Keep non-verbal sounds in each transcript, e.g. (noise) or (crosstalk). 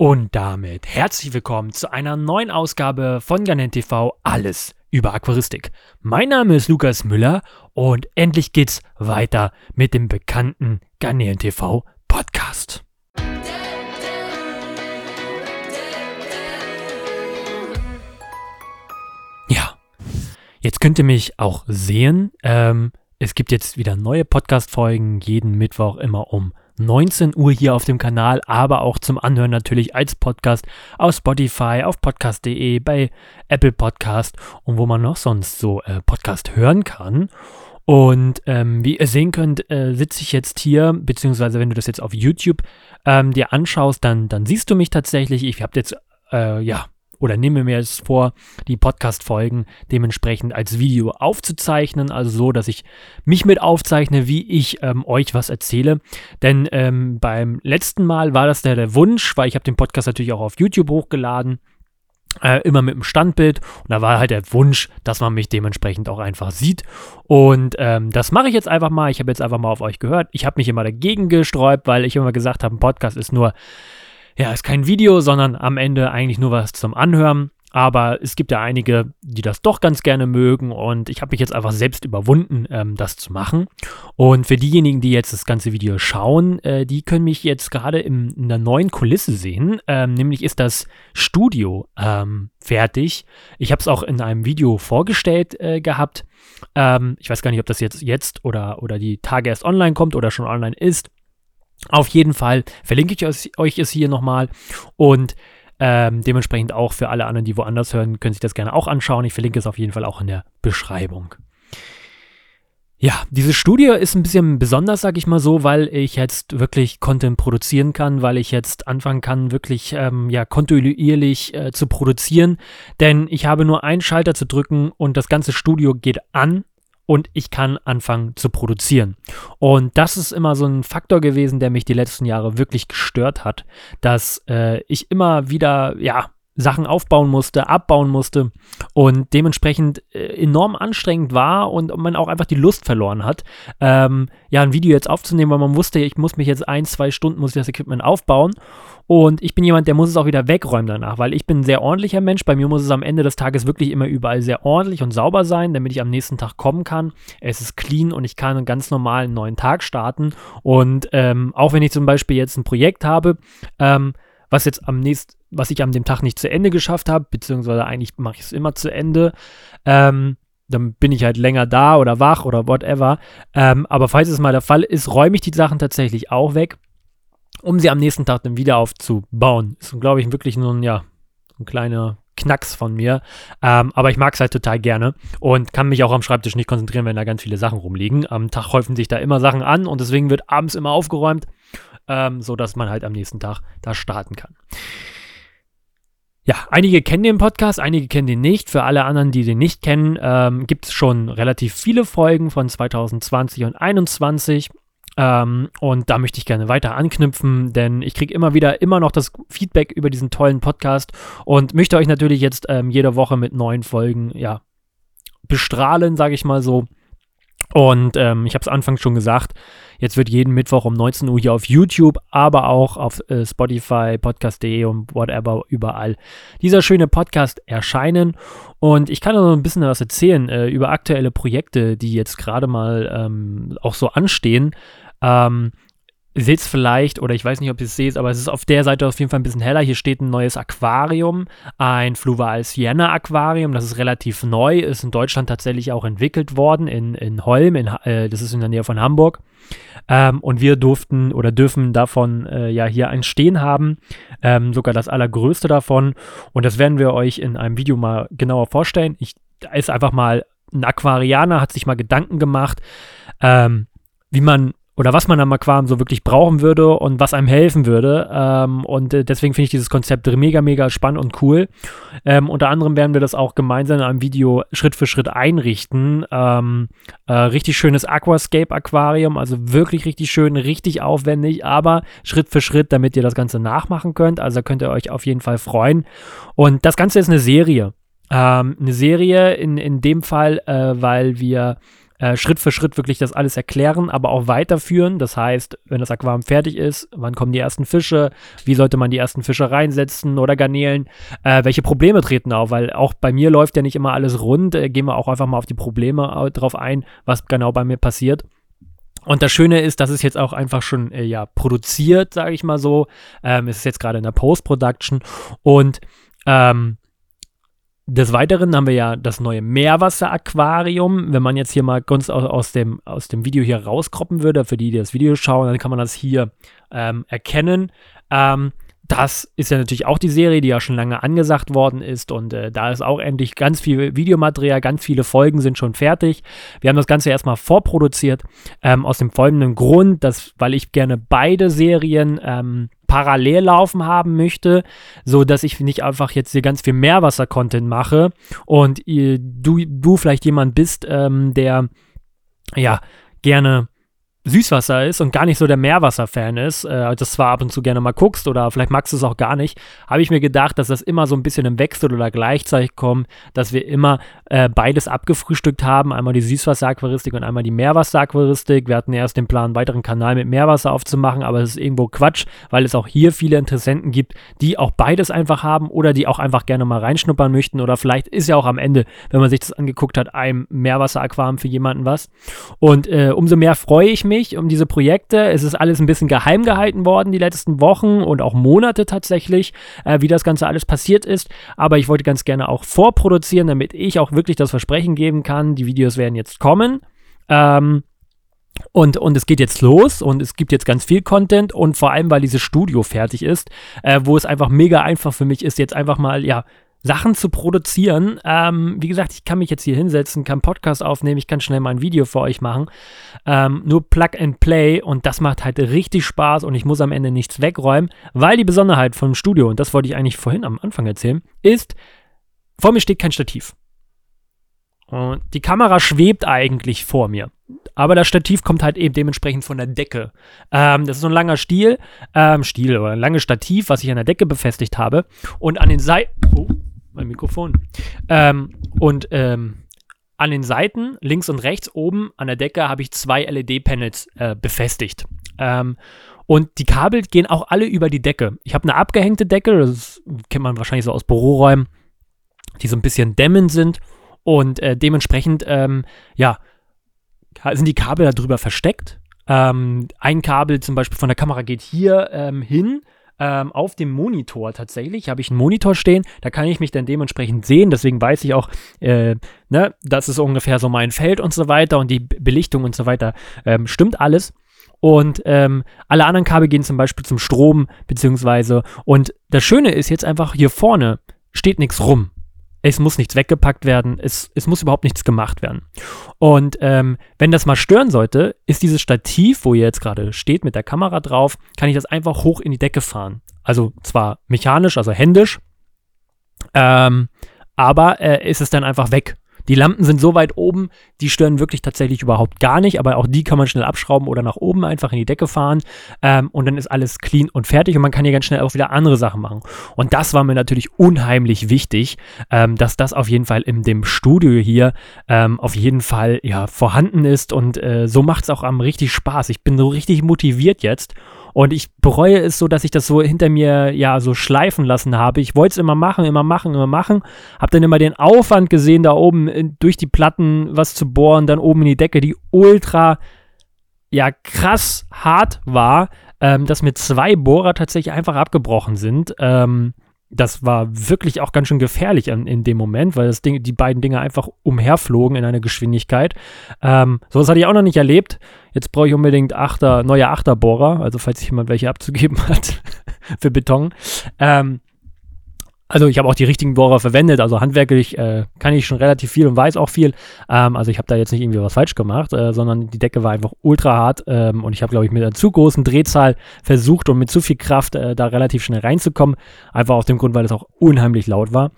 Und damit herzlich willkommen zu einer neuen Ausgabe von Garnet TV Alles über Aquaristik. Mein Name ist Lukas Müller und endlich geht's weiter mit dem bekannten Garnet TV Podcast. Ja, jetzt könnt ihr mich auch sehen. Ähm, es gibt jetzt wieder neue Podcast-Folgen, jeden Mittwoch immer um 19 Uhr hier auf dem Kanal, aber auch zum Anhören natürlich als Podcast auf Spotify, auf podcast.de, bei Apple Podcast und wo man noch sonst so äh, Podcast hören kann. Und ähm, wie ihr sehen könnt, äh, sitze ich jetzt hier, beziehungsweise wenn du das jetzt auf YouTube ähm, dir anschaust, dann, dann siehst du mich tatsächlich. Ich habe jetzt, äh, ja, oder nehme mir jetzt vor, die Podcast-Folgen dementsprechend als Video aufzuzeichnen, also so, dass ich mich mit aufzeichne, wie ich ähm, euch was erzähle. Denn ähm, beim letzten Mal war das der, der Wunsch, weil ich habe den Podcast natürlich auch auf YouTube hochgeladen. Äh, immer mit dem Standbild und da war halt der Wunsch, dass man mich dementsprechend auch einfach sieht und ähm, das mache ich jetzt einfach mal. Ich habe jetzt einfach mal auf euch gehört. Ich habe mich immer dagegen gesträubt, weil ich immer gesagt habe, ein Podcast ist nur ja, ist kein Video, sondern am Ende eigentlich nur was zum Anhören. Aber es gibt ja einige, die das doch ganz gerne mögen und ich habe mich jetzt einfach selbst überwunden, ähm, das zu machen. Und für diejenigen, die jetzt das ganze Video schauen, äh, die können mich jetzt gerade in der neuen Kulisse sehen. Ähm, nämlich ist das Studio ähm, fertig. Ich habe es auch in einem Video vorgestellt äh, gehabt. Ähm, ich weiß gar nicht, ob das jetzt, jetzt oder, oder die Tage erst online kommt oder schon online ist. Auf jeden Fall verlinke ich euch es hier nochmal und ähm, dementsprechend auch für alle anderen, die woanders hören, können sich das gerne auch anschauen. Ich verlinke es auf jeden Fall auch in der Beschreibung. Ja, diese Studie ist ein bisschen besonders, sag ich mal so, weil ich jetzt wirklich Content produzieren kann, weil ich jetzt anfangen kann, wirklich ähm, ja kontinuierlich äh, zu produzieren. Denn ich habe nur einen Schalter zu drücken und das ganze Studio geht an und ich kann anfangen zu produzieren. Und das ist immer so ein Faktor gewesen, der mich die letzten Jahre wirklich gestört hat, dass äh, ich immer wieder, ja, Sachen aufbauen musste, abbauen musste und dementsprechend äh, enorm anstrengend war und man auch einfach die Lust verloren hat, ähm, ja, ein Video jetzt aufzunehmen, weil man wusste, ich muss mich jetzt ein, zwei Stunden, muss ich das Equipment aufbauen und ich bin jemand, der muss es auch wieder wegräumen danach, weil ich bin ein sehr ordentlicher Mensch, bei mir muss es am Ende des Tages wirklich immer überall sehr ordentlich und sauber sein, damit ich am nächsten Tag kommen kann. Es ist clean und ich kann einen ganz normalen neuen Tag starten und ähm, auch wenn ich zum Beispiel jetzt ein Projekt habe, ähm, was jetzt am nächsten, was ich an dem Tag nicht zu Ende geschafft habe, beziehungsweise eigentlich mache ich es immer zu Ende. Ähm, dann bin ich halt länger da oder wach oder whatever. Ähm, aber falls es mal der Fall ist, räume ich die Sachen tatsächlich auch weg, um sie am nächsten Tag dann wieder aufzubauen. Ist, glaube ich, wirklich nur ein, ja, ein kleiner Knacks von mir. Ähm, aber ich mag es halt total gerne und kann mich auch am Schreibtisch nicht konzentrieren, wenn da ganz viele Sachen rumliegen. Am Tag häufen sich da immer Sachen an und deswegen wird abends immer aufgeräumt ähm, sodass man halt am nächsten Tag da starten kann. Ja, einige kennen den Podcast, einige kennen den nicht. Für alle anderen, die den nicht kennen, ähm, gibt es schon relativ viele Folgen von 2020 und 2021. Ähm, und da möchte ich gerne weiter anknüpfen, denn ich kriege immer wieder immer noch das Feedback über diesen tollen Podcast und möchte euch natürlich jetzt ähm, jede Woche mit neuen Folgen ja, bestrahlen, sage ich mal so. Und ähm, ich habe es anfangs schon gesagt, jetzt wird jeden Mittwoch um 19 Uhr hier auf YouTube, aber auch auf äh, Spotify, Podcast.de und whatever, überall dieser schöne Podcast erscheinen. Und ich kann noch ein bisschen was erzählen äh, über aktuelle Projekte, die jetzt gerade mal ähm, auch so anstehen. Ähm, seht es vielleicht, oder ich weiß nicht, ob ihr es seht, aber es ist auf der Seite auf jeden Fall ein bisschen heller. Hier steht ein neues Aquarium, ein Fluval Sienna Aquarium. Das ist relativ neu, ist in Deutschland tatsächlich auch entwickelt worden, in, in Holm, in, äh, das ist in der Nähe von Hamburg. Ähm, und wir durften oder dürfen davon äh, ja hier ein Stehen haben, ähm, sogar das allergrößte davon. Und das werden wir euch in einem Video mal genauer vorstellen. Ich, da ist einfach mal ein Aquarianer, hat sich mal Gedanken gemacht, ähm, wie man oder was man am Aquarium so wirklich brauchen würde und was einem helfen würde. Ähm, und äh, deswegen finde ich dieses Konzept mega, mega spannend und cool. Ähm, unter anderem werden wir das auch gemeinsam in einem Video Schritt für Schritt einrichten. Ähm, äh, richtig schönes Aquascape-Aquarium, also wirklich richtig schön, richtig aufwendig, aber Schritt für Schritt, damit ihr das Ganze nachmachen könnt. Also könnt ihr euch auf jeden Fall freuen. Und das Ganze ist eine Serie. Ähm, eine Serie in, in dem Fall, äh, weil wir äh, Schritt für Schritt wirklich das alles erklären, aber auch weiterführen. Das heißt, wenn das Aquarium fertig ist, wann kommen die ersten Fische, wie sollte man die ersten Fische reinsetzen oder Garnelen, äh, welche Probleme treten auf, weil auch bei mir läuft ja nicht immer alles rund. Äh, gehen wir auch einfach mal auf die Probleme äh, drauf ein, was genau bei mir passiert. Und das Schöne ist, dass es jetzt auch einfach schon äh, ja produziert, sage ich mal so. Ähm, es ist jetzt gerade in der Post-Production und ähm, des Weiteren haben wir ja das neue Meerwasser-Aquarium. Wenn man jetzt hier mal ganz aus, aus, dem, aus dem Video hier rauskroppen würde, für die, die das Video schauen, dann kann man das hier ähm, erkennen. Ähm, das ist ja natürlich auch die Serie, die ja schon lange angesagt worden ist und äh, da ist auch endlich ganz viel Videomaterial, ganz viele Folgen sind schon fertig. Wir haben das Ganze erstmal vorproduziert, ähm, aus dem folgenden Grund, dass, weil ich gerne beide Serien ähm, parallel laufen haben möchte, so dass ich nicht einfach jetzt hier ganz viel Meerwasser-Content mache und ihr, du, du vielleicht jemand bist, ähm, der ja gerne Süßwasser ist und gar nicht so der Meerwasser-Fan ist, äh, das zwar ab und zu gerne mal guckst oder vielleicht magst du es auch gar nicht, habe ich mir gedacht, dass das immer so ein bisschen im Wechsel oder gleichzeitig kommt, dass wir immer äh, beides abgefrühstückt haben, einmal die Süßwasser-Aquaristik und einmal die Meerwasser-Aquaristik. Wir hatten erst den Plan, einen weiteren Kanal mit Meerwasser aufzumachen, aber es ist irgendwo Quatsch, weil es auch hier viele Interessenten gibt, die auch beides einfach haben oder die auch einfach gerne mal reinschnuppern möchten oder vielleicht ist ja auch am Ende, wenn man sich das angeguckt hat, ein Meerwasser-Aquarium für jemanden was. Und äh, umso mehr freue ich mich, mich um diese Projekte. Es ist alles ein bisschen geheim gehalten worden die letzten Wochen und auch Monate tatsächlich, äh, wie das Ganze alles passiert ist. Aber ich wollte ganz gerne auch vorproduzieren, damit ich auch wirklich das Versprechen geben kann, die Videos werden jetzt kommen. Ähm, und, und es geht jetzt los und es gibt jetzt ganz viel Content und vor allem, weil dieses Studio fertig ist, äh, wo es einfach mega einfach für mich ist, jetzt einfach mal, ja, Sachen zu produzieren. Ähm, wie gesagt, ich kann mich jetzt hier hinsetzen, kann Podcast aufnehmen, ich kann schnell mal ein Video für euch machen. Ähm, nur Plug and Play und das macht halt richtig Spaß und ich muss am Ende nichts wegräumen, weil die Besonderheit vom Studio, und das wollte ich eigentlich vorhin am Anfang erzählen, ist, vor mir steht kein Stativ. Und die Kamera schwebt eigentlich vor mir. Aber das Stativ kommt halt eben dementsprechend von der Decke. Ähm, das ist so ein langer Stiel, ähm, Stiel oder ein langes Stativ, was ich an der Decke befestigt habe. Und an den Seiten. Oh, mein Mikrofon. Ähm, und ähm, an den Seiten, links und rechts oben an der Decke, habe ich zwei LED-Panels äh, befestigt. Ähm, und die Kabel gehen auch alle über die Decke. Ich habe eine abgehängte Decke, das kennt man wahrscheinlich so aus Büroräumen, die so ein bisschen dämmend sind. Und äh, dementsprechend, ähm, ja, sind die Kabel darüber versteckt. Ähm, ein Kabel zum Beispiel von der Kamera geht hier ähm, hin ähm, auf dem Monitor tatsächlich habe ich einen Monitor stehen, da kann ich mich dann dementsprechend sehen, deswegen weiß ich auch, äh, ne, das ist ungefähr so mein Feld und so weiter und die Belichtung und so weiter ähm, stimmt alles. Und ähm, alle anderen Kabel gehen zum Beispiel zum Strom, beziehungsweise, und das Schöne ist jetzt einfach, hier vorne steht nichts rum. Es muss nichts weggepackt werden, es, es muss überhaupt nichts gemacht werden. Und ähm, wenn das mal stören sollte, ist dieses Stativ, wo ihr jetzt gerade steht mit der Kamera drauf, kann ich das einfach hoch in die Decke fahren. Also zwar mechanisch, also händisch, ähm, aber äh, ist es dann einfach weg. Die Lampen sind so weit oben, die stören wirklich tatsächlich überhaupt gar nicht, aber auch die kann man schnell abschrauben oder nach oben einfach in die Decke fahren ähm, und dann ist alles clean und fertig und man kann hier ganz schnell auch wieder andere Sachen machen. Und das war mir natürlich unheimlich wichtig, ähm, dass das auf jeden Fall in dem Studio hier ähm, auf jeden Fall ja vorhanden ist und äh, so macht es auch am richtig Spaß. Ich bin so richtig motiviert jetzt und ich bereue es so, dass ich das so hinter mir ja so schleifen lassen habe. Ich wollte es immer machen, immer machen, immer machen. Hab dann immer den Aufwand gesehen, da oben in, durch die Platten was zu bohren, dann oben in die Decke, die ultra, ja, krass hart war, ähm, dass mir zwei Bohrer tatsächlich einfach abgebrochen sind. Ähm, das war wirklich auch ganz schön gefährlich in, in dem Moment, weil das Ding, die beiden Dinge einfach umherflogen in einer Geschwindigkeit. Ähm, sowas hatte ich auch noch nicht erlebt. Jetzt brauche ich unbedingt Achter, neue Achterbohrer, also falls jemand welche abzugeben (laughs) hat für Beton. Ähm, also ich habe auch die richtigen Bohrer verwendet, also handwerklich äh, kann ich schon relativ viel und weiß auch viel. Ähm, also ich habe da jetzt nicht irgendwie was falsch gemacht, äh, sondern die Decke war einfach ultra hart ähm, und ich habe, glaube ich, mit einer zu großen Drehzahl versucht und mit zu viel Kraft äh, da relativ schnell reinzukommen. Einfach aus dem Grund, weil es auch unheimlich laut war.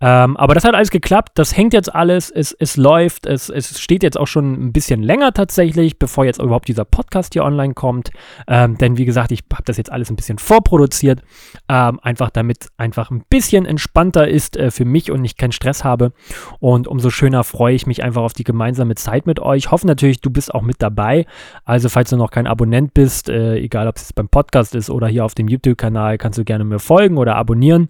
Ähm, aber das hat alles geklappt, das hängt jetzt alles, es, es läuft, es, es steht jetzt auch schon ein bisschen länger tatsächlich, bevor jetzt überhaupt dieser Podcast hier online kommt. Ähm, denn wie gesagt, ich habe das jetzt alles ein bisschen vorproduziert, ähm, einfach damit einfach ein bisschen entspannter ist äh, für mich und ich keinen Stress habe. Und umso schöner freue ich mich einfach auf die gemeinsame Zeit mit euch. Hoffe natürlich, du bist auch mit dabei. Also falls du noch kein Abonnent bist, äh, egal ob es beim Podcast ist oder hier auf dem YouTube-Kanal, kannst du gerne mir folgen oder abonnieren.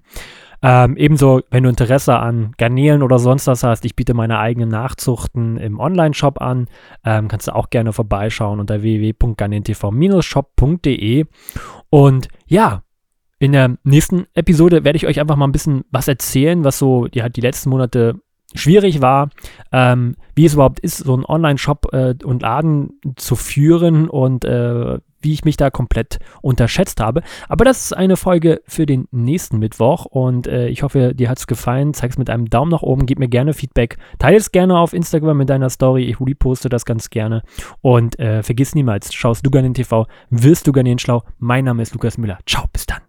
Ähm, ebenso, wenn du Interesse an Garnelen oder sonst was hast, ich biete meine eigenen Nachzuchten im Online-Shop an. Ähm, kannst du auch gerne vorbeischauen unter www.garnelentv-shop.de. Und ja, in der nächsten Episode werde ich euch einfach mal ein bisschen was erzählen, was so die, die letzten Monate schwierig war, ähm, wie es überhaupt ist, so einen Online-Shop äh, und Laden zu führen und äh, wie ich mich da komplett unterschätzt habe. Aber das ist eine Folge für den nächsten Mittwoch und äh, ich hoffe, dir hat es gefallen. Zeig es mit einem Daumen nach oben, gib mir gerne Feedback. Teile es gerne auf Instagram mit deiner Story. Ich reposte das ganz gerne. Und äh, vergiss niemals, schaust du Garnin TV, wirst du Garnin schlau. Mein Name ist Lukas Müller. Ciao, bis dann.